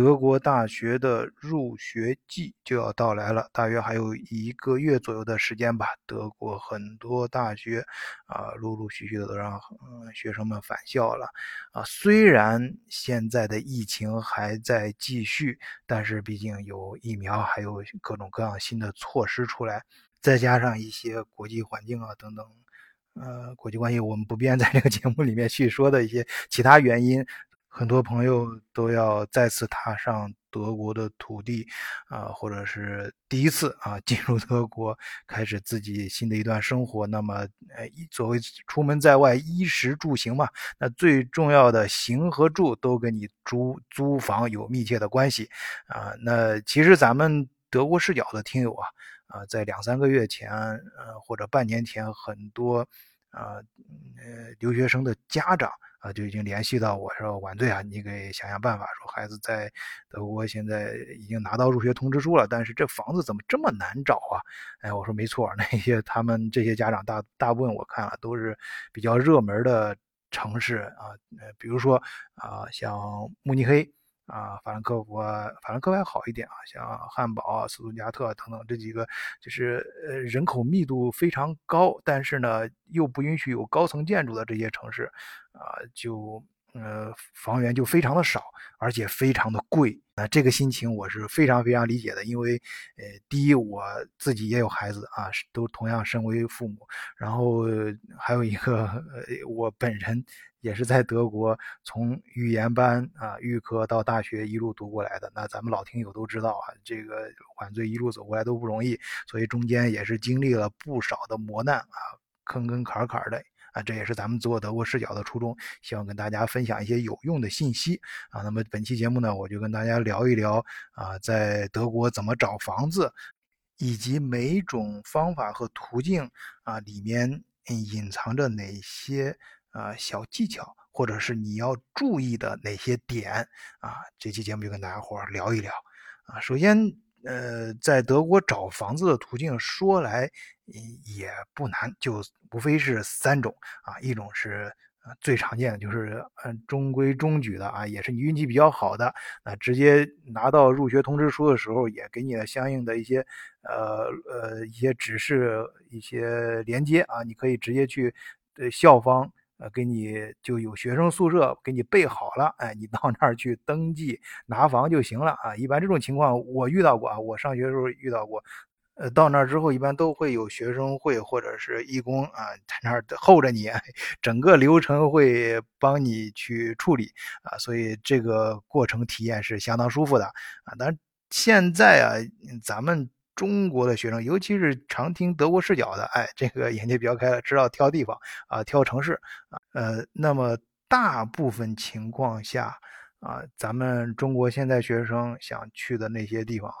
德国大学的入学季就要到来了，大约还有一个月左右的时间吧。德国很多大学啊，陆陆续续的都让嗯学生们返校了啊。虽然现在的疫情还在继续，但是毕竟有疫苗，还有各种各样新的措施出来，再加上一些国际环境啊等等，呃，国际关系我们不便在这个节目里面去说的一些其他原因。很多朋友都要再次踏上德国的土地，啊，或者是第一次啊进入德国，开始自己新的一段生活。那么，呃，作为出门在外，衣食住行嘛，那最重要的行和住都跟你租租房有密切的关系，啊，那其实咱们德国视角的听友啊，啊，在两三个月前，呃，或者半年前，很多啊，呃，留学生的家长。啊，就已经联系到我说晚队啊，你给想想办法，说孩子在德国现在已经拿到入学通知书了，但是这房子怎么这么难找啊？哎，我说没错，那些他们这些家长大大部分我看了都是比较热门的城市啊，比如说啊像慕尼黑。啊，法兰克福，啊法兰克福还好一点啊，像汉堡啊、斯图加特等等这几个，就是呃人口密度非常高，但是呢又不允许有高层建筑的这些城市，啊，就呃房源就非常的少，而且非常的贵。那这个心情我是非常非常理解的，因为呃第一我自己也有孩子啊，都同样身为父母，然后还有一个呃我本人。也是在德国从语言班啊预科到大学一路读过来的，那咱们老听友都知道啊，这个晚醉一路走过来都不容易，所以中间也是经历了不少的磨难啊，坑坑坎坎的啊，这也是咱们做德国视角的初衷，希望跟大家分享一些有用的信息啊。那么本期节目呢，我就跟大家聊一聊啊，在德国怎么找房子，以及每种方法和途径啊里面隐藏着哪些。啊，小技巧，或者是你要注意的哪些点啊？这期节目就跟大家伙聊一聊啊。首先，呃，在德国找房子的途径说来也不难，就无非是三种啊。一种是最常见的，就是嗯中规中矩的啊，也是你运气比较好的啊，直接拿到入学通知书的时候，也给你了相应的一些呃呃一些指示、一些连接啊，你可以直接去校方。呃，给你就有学生宿舍给你备好了，哎，你到那儿去登记拿房就行了啊。一般这种情况我遇到过啊，我上学的时候遇到过。呃，到那儿之后，一般都会有学生会或者是义工啊，在那儿候着你，整个流程会帮你去处理啊，所以这个过程体验是相当舒服的啊。但现在啊，咱们。中国的学生，尤其是常听德国视角的，哎，这个眼界比较开了，知道挑地方啊，挑城市啊，呃，那么大部分情况下啊，咱们中国现在学生想去的那些地方啊，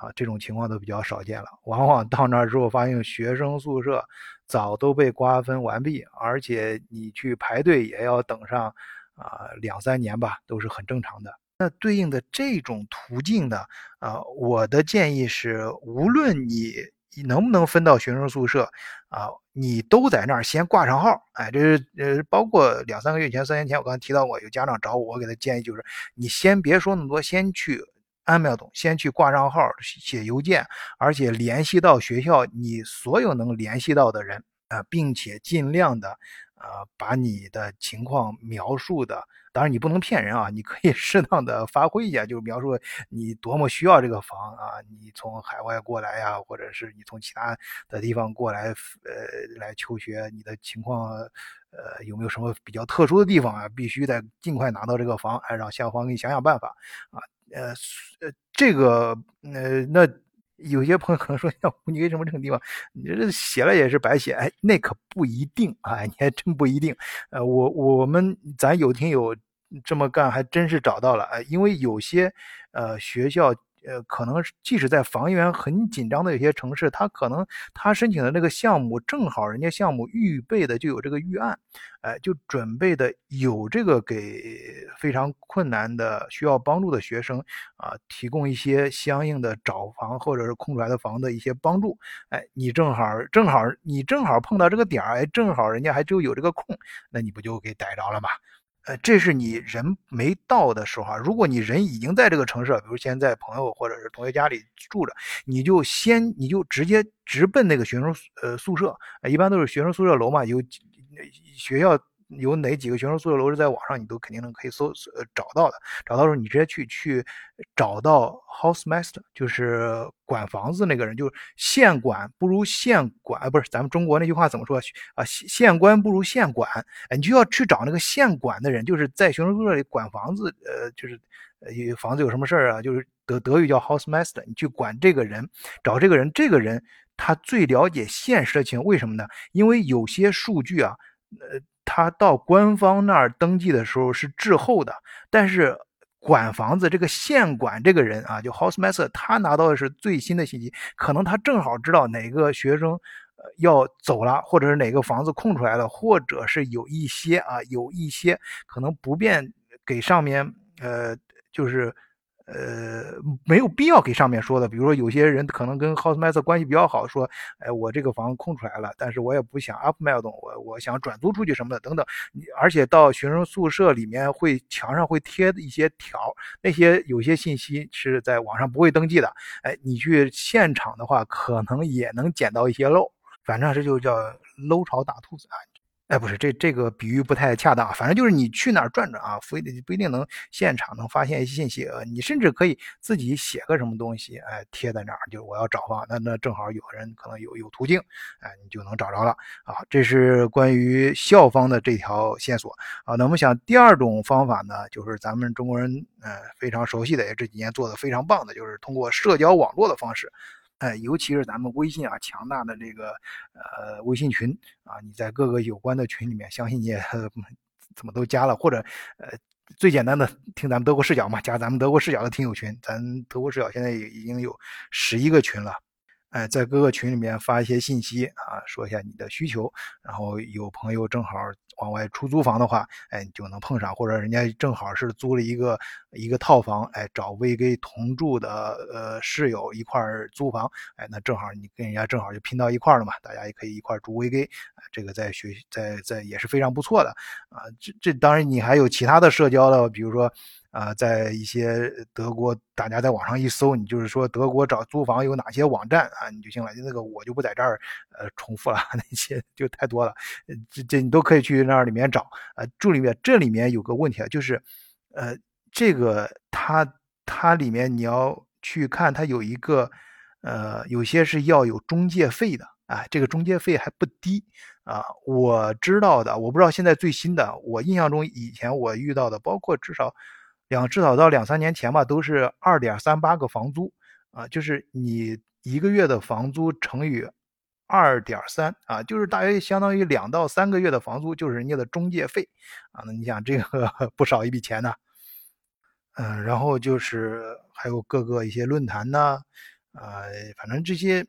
啊这种情况都比较少见了。往往到那儿之后，发现学生宿舍早都被瓜分完毕，而且你去排队也要等上啊两三年吧，都是很正常的。那对应的这种途径呢？啊，我的建议是，无论你能不能分到学生宿舍，啊，你都在那儿先挂上号。哎，这是呃，包括两三个月前、三年前，我刚才提到过，有家长找我，我给他建议就是，你先别说那么多，先去安苗洞，先去挂上号，写邮件，而且联系到学校你所有能联系到的人啊，并且尽量的啊，把你的情况描述的。当然，你不能骗人啊！你可以 适当的发挥一下，就是描述你多么需要这个房啊，你从海外过来呀，或者是你从其他的地方过来，呃，来求学，你的情况，呃，有没有什么比较特殊的地方啊？必须得尽快拿到这个房，哎，让校方给你想想办法啊！呃，这个，呃，那有些朋友可能说，你为什么这个地方，你这写了也是白写？哎，那可不一定啊，你还真不一定。呃，我我们咱有听友。这么干还真是找到了哎，因为有些呃学校呃可能即使在房源很紧张的有些城市，他可能他申请的那个项目正好人家项目预备的就有这个预案，哎，就准备的有这个给非常困难的需要帮助的学生啊提供一些相应的找房或者是空出来的房的一些帮助，哎，你正好正好你正好碰到这个点儿，哎，正好人家还就有这个空，那你不就给逮着了吗？呃，这是你人没到的时候啊。如果你人已经在这个城市，比如现在朋友或者是同学家里住着，你就先你就直接直奔那个学生呃宿舍，一般都是学生宿舍楼嘛，有学校。有哪几个学生宿舍楼是在网上，你都肯定能可以搜呃找到的。找到时候你直接去去找到 house master，就是管房子那个人，就是县管不如县管，不是咱们中国那句话怎么说啊？县官不如县管，哎，你就要去找那个县管的人，就是在学生宿舍里管房子，呃，就是呃房子有什么事儿啊？就是德德语叫 house master，你去管这个人，找这个人，这个人他最了解现实的情况，为什么呢？因为有些数据啊，呃。他到官方那儿登记的时候是滞后的，但是管房子这个现管这个人啊，就 house master，他拿到的是最新的信息，可能他正好知道哪个学生要走了，或者是哪个房子空出来了，或者是有一些啊有一些可能不便给上面呃就是。呃，没有必要给上面说的，比如说有些人可能跟 house master 关系比较好，说，哎，我这个房空出来了，但是我也不想 up 卖动，我我想转租出去什么的等等。而且到学生宿舍里面会墙上会贴一些条，那些有些信息是在网上不会登记的，哎，你去现场的话，可能也能捡到一些漏，反正这就叫搂草打兔子啊。哎，不是，这这个比喻不太恰当。反正就是你去哪儿转转啊，不一定不一定能现场能发现一些信息。呃，你甚至可以自己写个什么东西，哎，贴在那儿，就我要找房，那那正好有人可能有有途径，哎，你就能找着了啊。这是关于校方的这条线索啊。那我们想第二种方法呢，就是咱们中国人呃非常熟悉的，也这几年做的非常棒的，就是通过社交网络的方式。哎，尤其是咱们微信啊，强大的这个呃微信群啊，你在各个有关的群里面，相信你也怎么都加了，或者呃最简单的听咱们德国视角嘛，加咱们德国视角的听友群，咱德国视角现在也已经有十一个群了。哎，在各个群里面发一些信息啊，说一下你的需求，然后有朋友正好往外出租房的话，哎，你就能碰上，或者人家正好是租了一个一个套房，哎，找 VG 同住的呃室友一块租房，哎，那正好你跟人家正好就拼到一块了嘛，大家也可以一块住 VG，这个在学在在也是非常不错的啊。这这当然你还有其他的社交的，比如说。啊，在一些德国，大家在网上一搜，你就是说德国找租房有哪些网站啊，你就行了。那个我就不在这儿呃重复了，那些就太多了。这这你都可以去那里面找啊。住里面这里面有个问题啊，就是呃这个它它里面你要去看，它有一个呃有些是要有中介费的啊，这个中介费还不低啊。我知道的，我不知道现在最新的，我印象中以前我遇到的，包括至少。两至少到两三年前吧，都是二点三八个房租啊，就是你一个月的房租乘以二点三啊，就是大约相当于两到三个月的房租，就是人家的中介费啊。那你想这个 不少一笔钱呢，嗯，然后就是还有各个一些论坛呢，啊，反正这些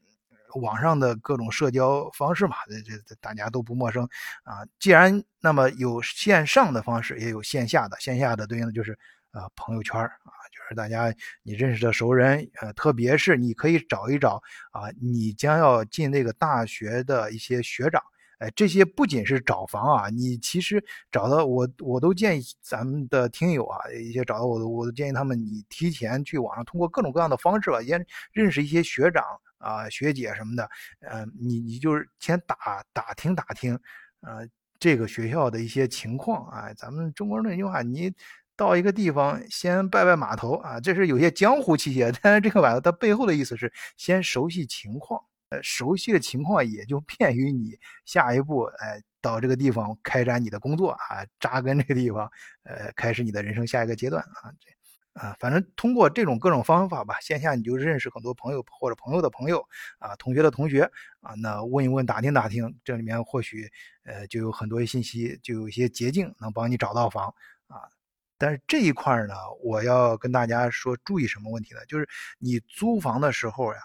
网上的各种社交方式嘛，这这大家都不陌生啊。既然那么有线上的方式，也有线下的，线下的对应的就是。啊，朋友圈啊，就是大家你认识的熟人，呃，特别是你可以找一找啊，你将要进那个大学的一些学长，哎，这些不仅是找房啊，你其实找到我，我都建议咱们的听友啊，一些找到我的，我都建议他们，你提前去网上通过各种各样的方式吧，先认识一些学长啊、学姐什么的，嗯，你你就是先打打听打听，呃，这个学校的一些情况啊，咱们中国人那句话，你。到一个地方先拜拜码头啊，这是有些江湖气息。但是这个码头它背后的意思是先熟悉情况，呃，熟悉的情况也就便于你下一步，哎，到这个地方开展你的工作啊，扎根这个地方，呃，开始你的人生下一个阶段啊，这啊，反正通过这种各种方法吧，线下你就认识很多朋友或者朋友的朋友啊，同学的同学啊，那问一问打听打听，这里面或许呃就有很多信息，就有一些捷径能帮你找到房。但是这一块呢，我要跟大家说，注意什么问题呢？就是你租房的时候呀，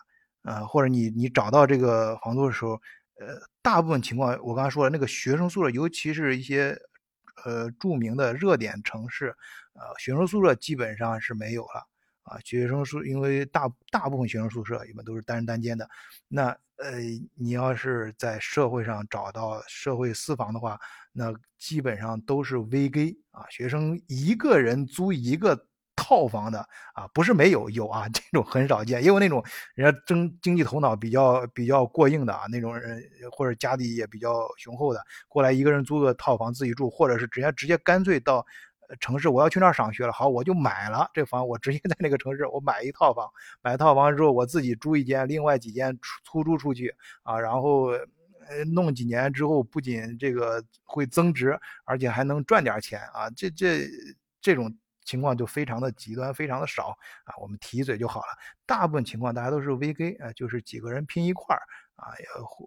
呃，或者你你找到这个房租的时候，呃，大部分情况我刚才说了，那个学生宿舍，尤其是一些呃著名的热点城市，呃，学生宿舍基本上是没有了啊。学生宿因为大大部分学生宿舍一般都是单人单间的，那呃，你要是在社会上找到社会私房的话，那基本上都是 VG 啊，学生一个人租一个套房的啊，不是没有有啊，这种很少见，也有那种人家经经济头脑比较比较过硬的啊，那种人或者家底也比较雄厚的，过来一个人租个套房自己住，或者是直接直接干脆到。城市我要去那儿上学了，好，我就买了这房，我直接在那个城市我买一套房，买套房之后我自己租一间，另外几间出租出去啊，然后呃弄几年之后，不仅这个会增值，而且还能赚点钱啊，这这这种情况就非常的极端，非常的少啊，我们提一嘴就好了，大部分情况大家都是 VG 啊，就是几个人拼一块儿。啊，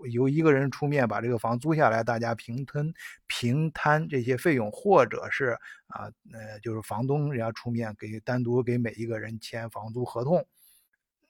由一个人出面把这个房租下来，大家平摊平摊这些费用，或者是啊，呃，就是房东人家出面给单独给每一个人签房租合同。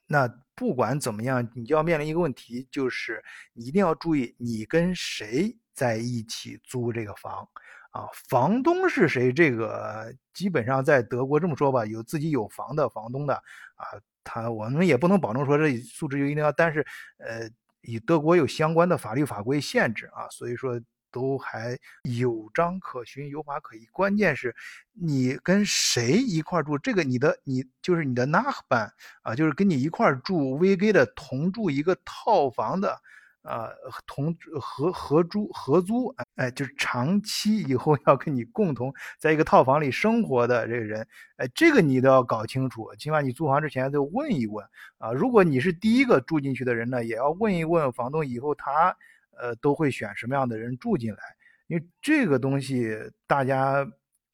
那不管怎么样，你就要面临一个问题，就是你一定要注意你跟谁在一起租这个房啊，房东是谁？这个基本上在德国这么说吧，有自己有房的房东的啊，他我们也不能保证说这素质就一定要，但是呃。以德国有相关的法律法规限制啊，所以说都还有章可循，有法可依。关键是，你跟谁一块住，这个你的你就是你的 Nahban 啊，就是跟你一块住 VG 的同住一个套房的。啊，同合合租合租，哎，就是长期以后要跟你共同在一个套房里生活的这个人，哎，这个你都要搞清楚，起码你租房之前得问一问啊。如果你是第一个住进去的人呢，也要问一问房东，以后他呃都会选什么样的人住进来，因为这个东西大家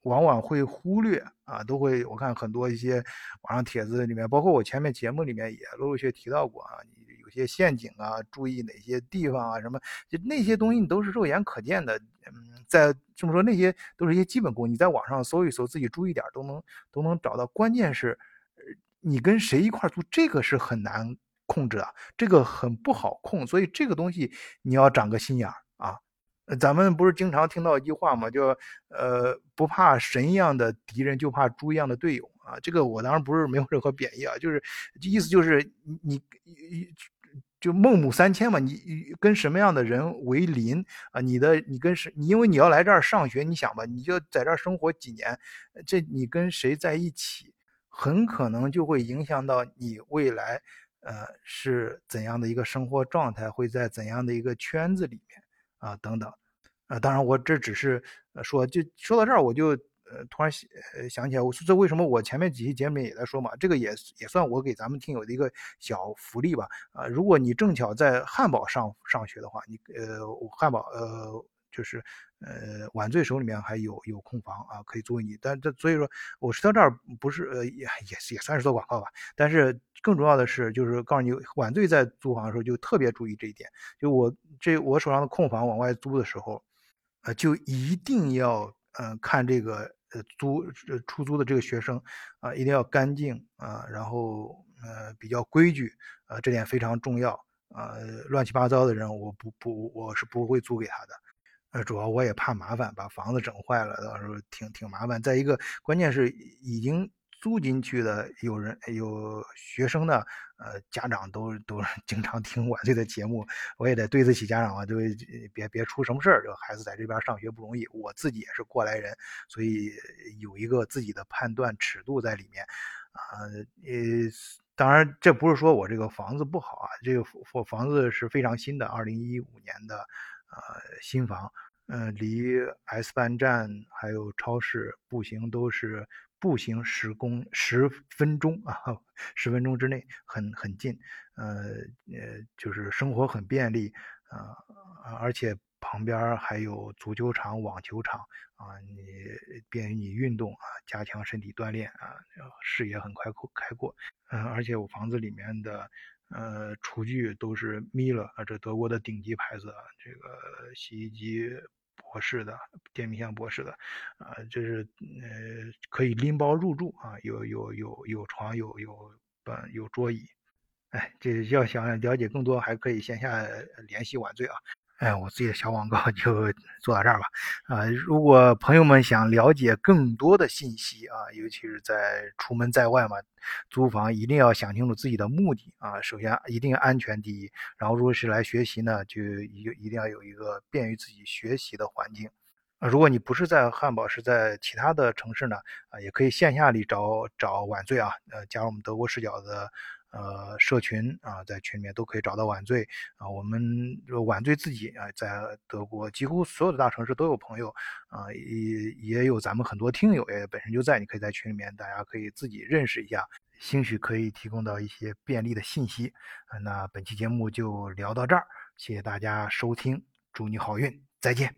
往往会忽略啊，都会我看很多一些网上帖子里面，包括我前面节目里面也陆陆续提到过啊。有些陷阱啊，注意哪些地方啊？什么就那些东西，你都是肉眼可见的。嗯，在这么说，那些都是一些基本功，你在网上搜一搜，自己注意点都能都能找到。关键是，你跟谁一块住，这个是很难控制的，这个很不好控。所以这个东西你要长个心眼儿啊。咱们不是经常听到一句话吗？就呃，不怕神一样的敌人，就怕猪一样的队友啊。这个我当然不是没有任何贬义啊，就是意思就是你你。就孟母三迁嘛，你跟什么样的人为邻啊？你的你跟谁？你因为你要来这儿上学，你想吧，你就在这儿生活几年，这你跟谁在一起，很可能就会影响到你未来，呃，是怎样的一个生活状态，会在怎样的一个圈子里面啊，等等，啊，当然我这只是说，就说到这儿我就。呃，突然想想起来，我说这为什么我前面几期节目也在说嘛？这个也也算我给咱们听友的一个小福利吧。啊，如果你正巧在汉堡上上学的话，你呃汉堡呃就是呃晚醉手里面还有有空房啊，可以租给你。但这所以说，我说到这儿不是呃也也也算是做广告吧。但是更重要的是，就是告诉你晚队在租房的时候就特别注意这一点。就我这我手上的空房往外租的时候，呃就一定要。嗯，看这个呃租出租的这个学生啊，一定要干净啊，然后呃比较规矩啊，这点非常重要啊。乱七八糟的人，我不不我是不会租给他的。呃，主要我也怕麻烦，把房子整坏了，到时候挺挺麻烦。再一个，关键是已经。租进去的有人有学生的，呃，家长都都经常听晚醉的节目，我也得对得起家长啊，就别别出什么事儿。这孩子在这边上学不容易，我自己也是过来人，所以有一个自己的判断尺度在里面啊。呃，当然这不是说我这个房子不好啊，这个房房子是非常新的，二零一五年的呃新房，嗯，离 S 班站还有超市步行都是。步行十公十分钟啊，十分钟之内很很近，呃呃，就是生活很便利啊，而且旁边还有足球场、网球场啊，你便于你运动啊，加强身体锻炼啊，视野很开阔开阔，嗯，而且我房子里面的呃厨具都是米勒啊，这德国的顶级牌子，这个洗衣机。博士的电冰箱博士的，啊，就是呃可以拎包入住啊，有有有有床有有呃有桌椅，哎，这要想了解更多，还可以线下联系晚醉啊。哎，我自己的小广告 就做到这儿吧。啊，如果朋友们想了解更多的信息啊，尤其是在出门在外嘛，租房一定要想清楚自己的目的啊。首先，一定安全第一。然后，如果是来学习呢，就一一定要有一个便于自己学习的环境。如果你不是在汉堡，是在其他的城市呢，啊，也可以线下里找找晚醉啊，呃，加入我们德国视角的呃社群啊，在群里面都可以找到晚醉啊。我们晚醉自己啊，在德国几乎所有的大城市都有朋友啊，也也有咱们很多听友也本身就在，你可以在群里面，大家可以自己认识一下，兴许可以提供到一些便利的信息。那本期节目就聊到这儿，谢谢大家收听，祝你好运，再见。